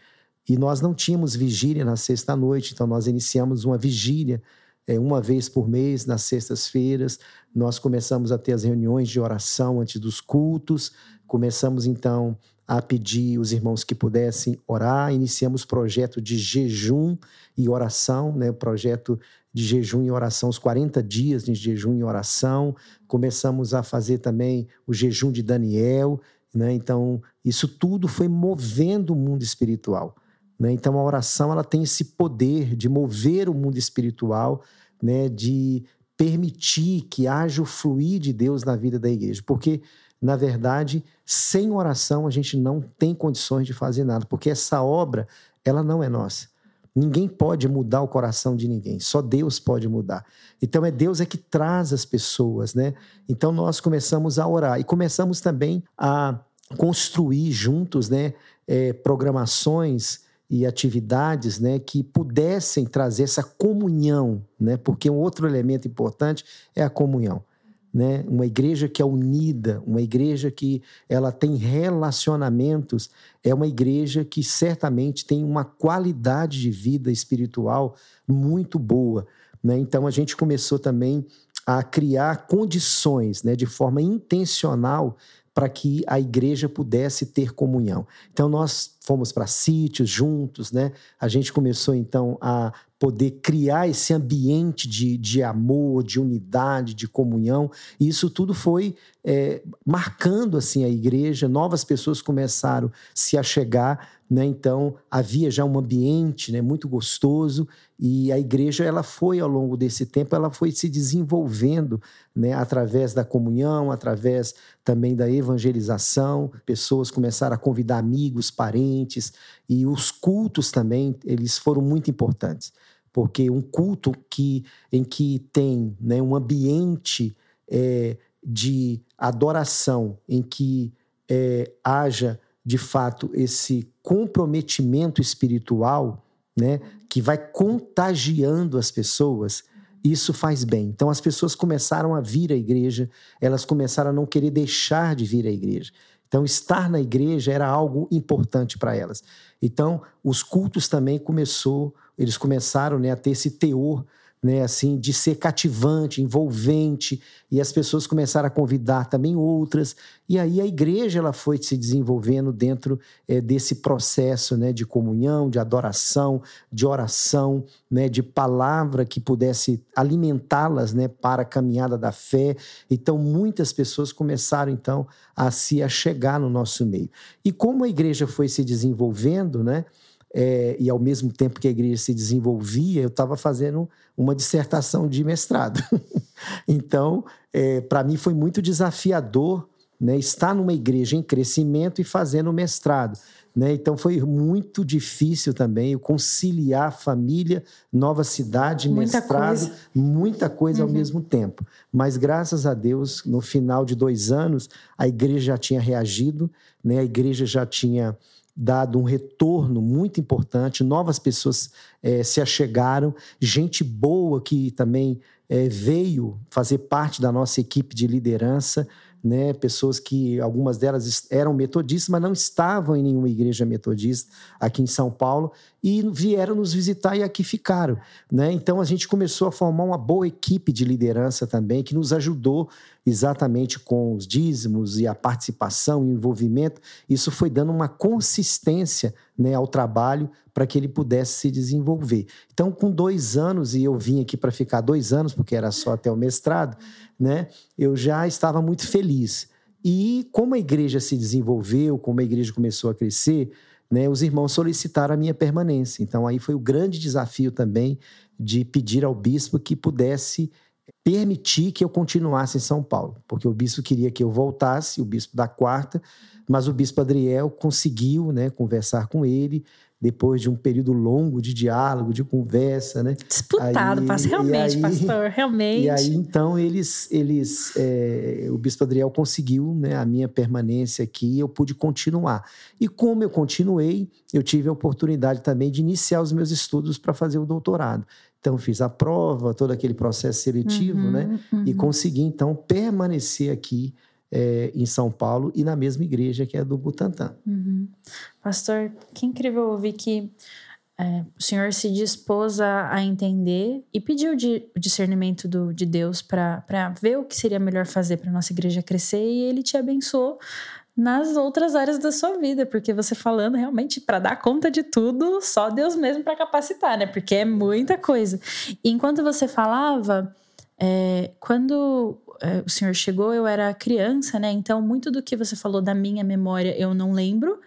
E nós não tínhamos vigília na sexta-noite, então nós iniciamos uma vigília é, uma vez por mês, nas sextas-feiras. Nós começamos a ter as reuniões de oração antes dos cultos, começamos então a pedir os irmãos que pudessem orar. Iniciamos projeto de jejum e oração, né? projeto de jejum e oração, os 40 dias de jejum e oração. Começamos a fazer também o jejum de Daniel. Né? Então, isso tudo foi movendo o mundo espiritual. Né? Então, a oração ela tem esse poder de mover o mundo espiritual, né? de permitir que haja o fluir de Deus na vida da igreja. Porque na verdade, sem oração a gente não tem condições de fazer nada, porque essa obra, ela não é nossa. Ninguém pode mudar o coração de ninguém, só Deus pode mudar. Então é Deus é que traz as pessoas, né? Então nós começamos a orar e começamos também a construir juntos, né, é, programações e atividades, né, que pudessem trazer essa comunhão, né? Porque um outro elemento importante é a comunhão né? Uma igreja que é unida, uma igreja que ela tem relacionamentos, é uma igreja que certamente tem uma qualidade de vida espiritual muito boa, né? Então a gente começou também a criar condições, né, de forma intencional para que a igreja pudesse ter comunhão. Então nós fomos para sítios juntos, né? A gente começou então a poder criar esse ambiente de, de amor, de unidade, de comunhão. E isso tudo foi é, marcando assim a igreja. Novas pessoas começaram a se achegar, né? Então havia já um ambiente, né, muito gostoso. E a igreja ela foi ao longo desse tempo, ela foi se desenvolvendo, né, através da comunhão, através também da evangelização. Pessoas começaram a convidar amigos, parentes e os cultos também, eles foram muito importantes porque um culto que, em que tem né, um ambiente é, de adoração, em que é, haja de fato esse comprometimento espiritual, né, que vai contagiando as pessoas, isso faz bem. Então as pessoas começaram a vir à igreja, elas começaram a não querer deixar de vir à igreja. Então estar na igreja era algo importante para elas. Então os cultos também começou eles começaram né, a ter esse teor né, assim, de ser cativante, envolvente, e as pessoas começaram a convidar também outras, e aí a igreja ela foi se desenvolvendo dentro é, desse processo, né, de comunhão, de adoração, de oração, né, de palavra que pudesse alimentá-las, né, para a caminhada da fé. Então muitas pessoas começaram então a se achegar no nosso meio. E como a igreja foi se desenvolvendo, né, é, e ao mesmo tempo que a igreja se desenvolvia, eu estava fazendo uma dissertação de mestrado. então, é, para mim foi muito desafiador né, estar numa igreja em crescimento e fazendo mestrado. Né? Então foi muito difícil também conciliar família, nova cidade, muita mestrado, coisa. muita coisa uhum. ao mesmo tempo. Mas graças a Deus, no final de dois anos, a igreja já tinha reagido, né? a igreja já tinha dado um retorno muito importante, novas pessoas é, se achegaram, gente boa que também é, veio fazer parte da nossa equipe de liderança, né, pessoas que algumas delas eram metodistas, mas não estavam em nenhuma igreja metodista aqui em São Paulo e vieram nos visitar e aqui ficaram, né? Então a gente começou a formar uma boa equipe de liderança também que nos ajudou exatamente com os dízimos e a participação e o envolvimento. Isso foi dando uma consistência né, ao trabalho para que ele pudesse se desenvolver. Então, com dois anos, e eu vim aqui para ficar dois anos, porque era só até o mestrado, né, eu já estava muito feliz. E como a igreja se desenvolveu, como a igreja começou a crescer, né, os irmãos solicitaram a minha permanência. Então, aí foi o grande desafio também de pedir ao bispo que pudesse permitir que eu continuasse em São Paulo, porque o bispo queria que eu voltasse, o bispo da quarta, mas o bispo Adriel conseguiu, né, conversar com ele depois de um período longo de diálogo, de conversa, né? Disputado, aí, pastor, realmente, aí, pastor, realmente. E aí, então, eles, eles é, o bispo Adriel conseguiu né, a minha permanência aqui, eu pude continuar. E como eu continuei, eu tive a oportunidade também de iniciar os meus estudos para fazer o doutorado. Então, fiz a prova, todo aquele processo seletivo, uhum, né? Uhum. E consegui, então, permanecer aqui é, em São Paulo e na mesma igreja que é do Butantã. Uhum. Pastor, que incrível ouvir que é, o Senhor se dispôs a, a entender e pediu de, o discernimento do, de Deus para ver o que seria melhor fazer para nossa igreja crescer e Ele te abençoou nas outras áreas da sua vida, porque você falando realmente para dar conta de tudo, só Deus mesmo para capacitar, né? Porque é muita coisa. E enquanto você falava, é, quando é, o senhor chegou, eu era criança, né? Então, muito do que você falou da minha memória eu não lembro,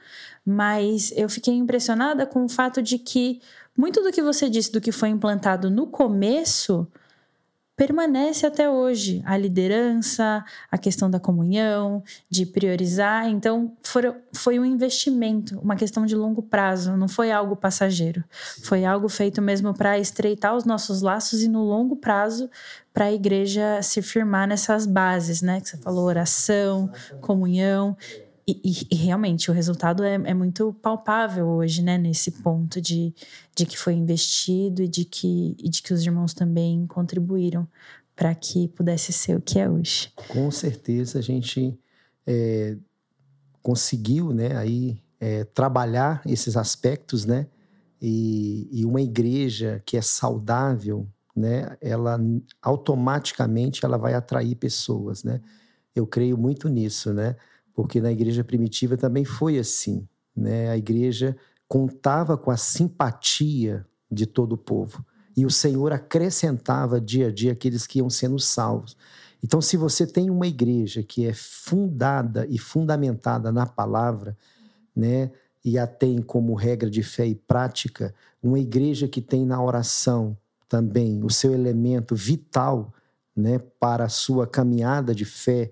mas eu fiquei impressionada com o fato de que muito do que você disse do que foi implantado no começo permanece até hoje. A liderança, a questão da comunhão, de priorizar. Então, foi, foi um investimento, uma questão de longo prazo, não foi algo passageiro. Foi algo feito mesmo para estreitar os nossos laços e, no longo prazo, para a igreja se firmar nessas bases, né? Que você falou, oração, comunhão. E, e, realmente o resultado é, é, muito palpável hoje, né? Nesse ponto de, de que foi investido e de que, e de que os irmãos também contribuíram para que pudesse ser o que é hoje. Com certeza a gente é, conseguiu, né? Aí é, trabalhar esses aspectos, né? E, e uma igreja que é saudável, né? Ela automaticamente ela vai atrair pessoas, né? Eu creio muito nisso, né? Porque na igreja primitiva também foi assim. Né? A igreja contava com a simpatia de todo o povo e o Senhor acrescentava dia a dia aqueles que iam sendo salvos. Então, se você tem uma igreja que é fundada e fundamentada na palavra, né, e a tem como regra de fé e prática, uma igreja que tem na oração também o seu elemento vital, né, para a sua caminhada de fé,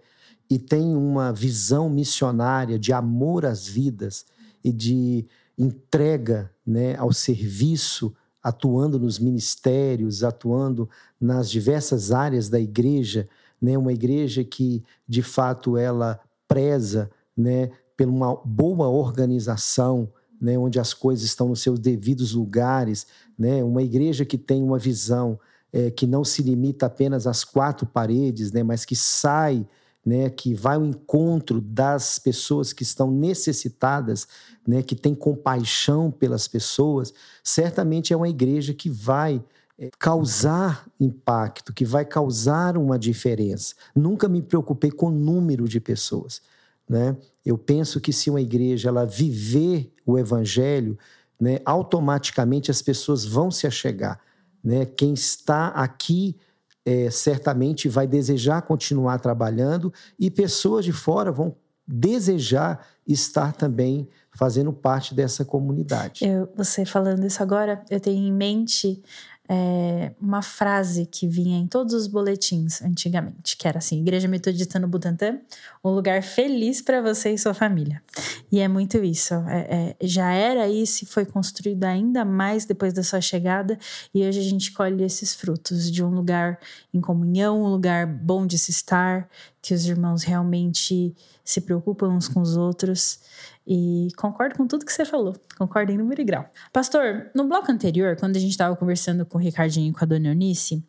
e tem uma visão missionária de amor às vidas e de entrega né, ao serviço, atuando nos ministérios, atuando nas diversas áreas da igreja, né, uma igreja que de fato ela preza né, por uma boa organização, né, onde as coisas estão nos seus devidos lugares, né, uma igreja que tem uma visão é, que não se limita apenas às quatro paredes, né, mas que sai né, que vai ao encontro das pessoas que estão necessitadas, né, que tem compaixão pelas pessoas, certamente é uma igreja que vai é, causar impacto, que vai causar uma diferença. Nunca me preocupei com o número de pessoas. Né? Eu penso que se uma igreja ela viver o evangelho, né, automaticamente as pessoas vão se achegar. Né? Quem está aqui é, certamente vai desejar continuar trabalhando e pessoas de fora vão desejar estar também fazendo parte dessa comunidade. Eu, você falando isso agora, eu tenho em mente é, uma frase que vinha em todos os boletins antigamente, que era assim: Igreja Metodista no Butantã, um lugar feliz para você e sua família. E é muito isso. É, é, já era isso e foi construído ainda mais depois da sua chegada, e hoje a gente colhe esses frutos de um lugar em comunhão, um lugar bom de se estar, que os irmãos realmente se preocupam uns com os outros. E concordo com tudo que você falou. Concordo em número e grau. Pastor, no bloco anterior, quando a gente estava conversando com o Ricardinho e com a Dona Eunice,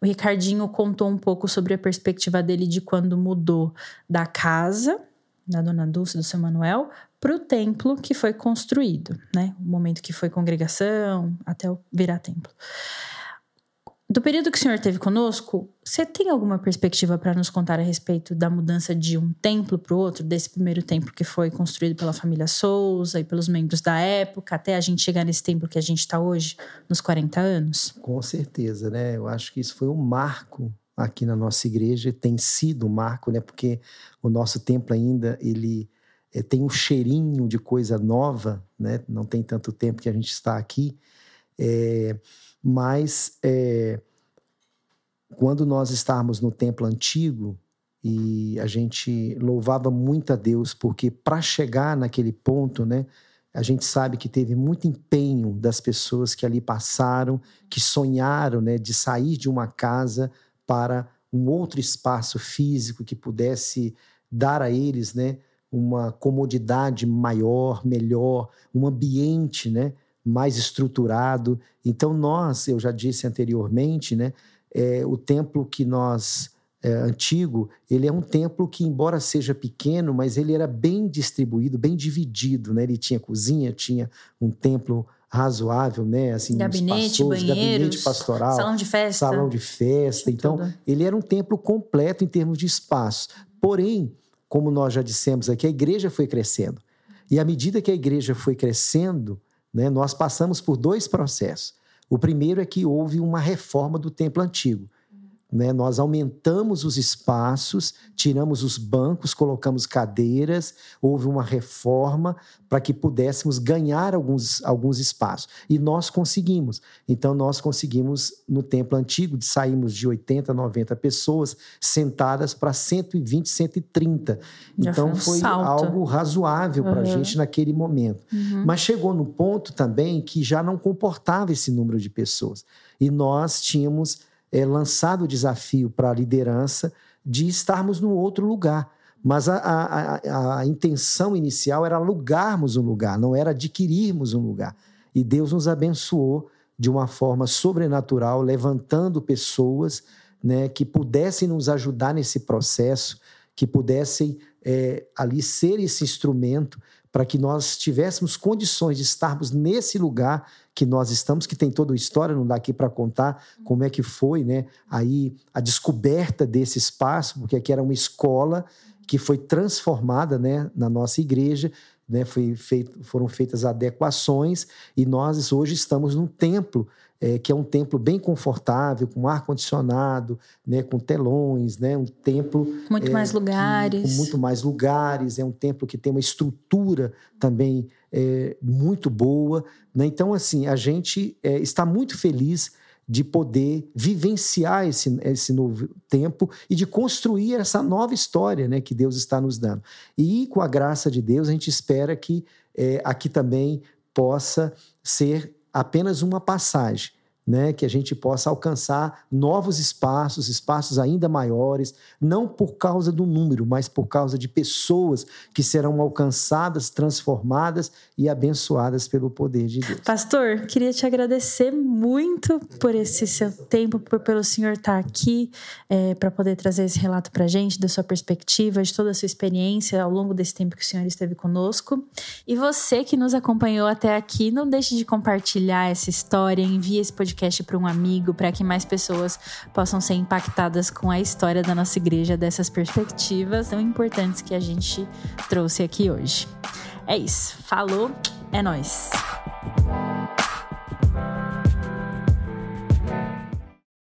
o Ricardinho contou um pouco sobre a perspectiva dele de quando mudou da casa da Dona Dulce, do seu Manuel, para o templo que foi construído, né? O momento que foi congregação até virar templo. Do período que o senhor teve conosco, você tem alguma perspectiva para nos contar a respeito da mudança de um templo para o outro, desse primeiro templo que foi construído pela família Souza e pelos membros da época, até a gente chegar nesse templo que a gente está hoje, nos 40 anos? Com certeza, né? Eu acho que isso foi um marco aqui na nossa igreja, tem sido um marco, né? Porque o nosso templo ainda, ele é, tem um cheirinho de coisa nova, né? Não tem tanto tempo que a gente está aqui. É, mas é, quando nós estávamos no templo antigo e a gente louvava muito a Deus, porque para chegar naquele ponto, né, a gente sabe que teve muito empenho das pessoas que ali passaram, que sonharam né, de sair de uma casa para um outro espaço físico que pudesse dar a eles né, uma comodidade maior, melhor, um ambiente né, mais estruturado. Então, nós, eu já disse anteriormente, né, é, o templo que nós é, antigo, ele é um templo que, embora seja pequeno, mas ele era bem distribuído, bem dividido, né? Ele tinha cozinha, tinha um templo razoável, né? Assim, gabinete, gabinete pastoral, salão de festa, salão de festa. Então, tudo. ele era um templo completo em termos de espaço. Porém, como nós já dissemos aqui, a igreja foi crescendo. E à medida que a igreja foi crescendo, né, nós passamos por dois processos. O primeiro é que houve uma reforma do templo antigo. Né? Nós aumentamos os espaços, tiramos os bancos, colocamos cadeiras, houve uma reforma para que pudéssemos ganhar alguns, alguns espaços. E nós conseguimos. Então, nós conseguimos, no templo antigo, saímos de 80, 90 pessoas sentadas para 120, 130. Já então, foi, algo razoável para a uhum. gente naquele momento. Uhum. Mas chegou no ponto também que já não comportava esse número de pessoas. E nós tínhamos é, lançado o desafio para a liderança de estarmos no outro lugar. Mas a, a, a, intenção inicial era alugarmos um lugar, não era adquirirmos um lugar. E Deus nos abençoou de uma forma sobrenatural, levantando pessoas né, que pudessem nos ajudar nesse processo, que pudessem é, ali ser esse instrumento para que nós tivéssemos condições de estarmos nesse lugar que nós estamos, que tem toda a história, não dá aqui para contar como é que foi, né? Aí a descoberta desse espaço, porque aqui era uma escola que foi transformada, né, na nossa igreja, né? Foi feito, foram feitas adequações e nós hoje estamos num templo é, que é um templo bem confortável, com ar condicionado, né, com telões, né, um templo muito é, mais lugares, que, com muito mais lugares, é um templo que tem uma estrutura também é, muito boa, né? Então assim a gente é, está muito feliz de poder vivenciar esse, esse novo tempo e de construir essa nova história né, que Deus está nos dando. E com a graça de Deus, a gente espera que é, aqui também possa ser apenas uma passagem, né, que a gente possa alcançar novos espaços, espaços ainda maiores, não por causa do número, mas por causa de pessoas que serão alcançadas, transformadas e abençoadas pelo poder de Deus. Pastor, queria te agradecer muito por esse seu tempo, por pelo senhor estar aqui é, para poder trazer esse relato para a gente, da sua perspectiva, de toda a sua experiência ao longo desse tempo que o senhor esteve conosco. E você que nos acompanhou até aqui, não deixe de compartilhar essa história, envie esse podcast podcast para um amigo, para que mais pessoas possam ser impactadas com a história da nossa igreja, dessas perspectivas tão importantes que a gente trouxe aqui hoje. É isso. Falou, é nós.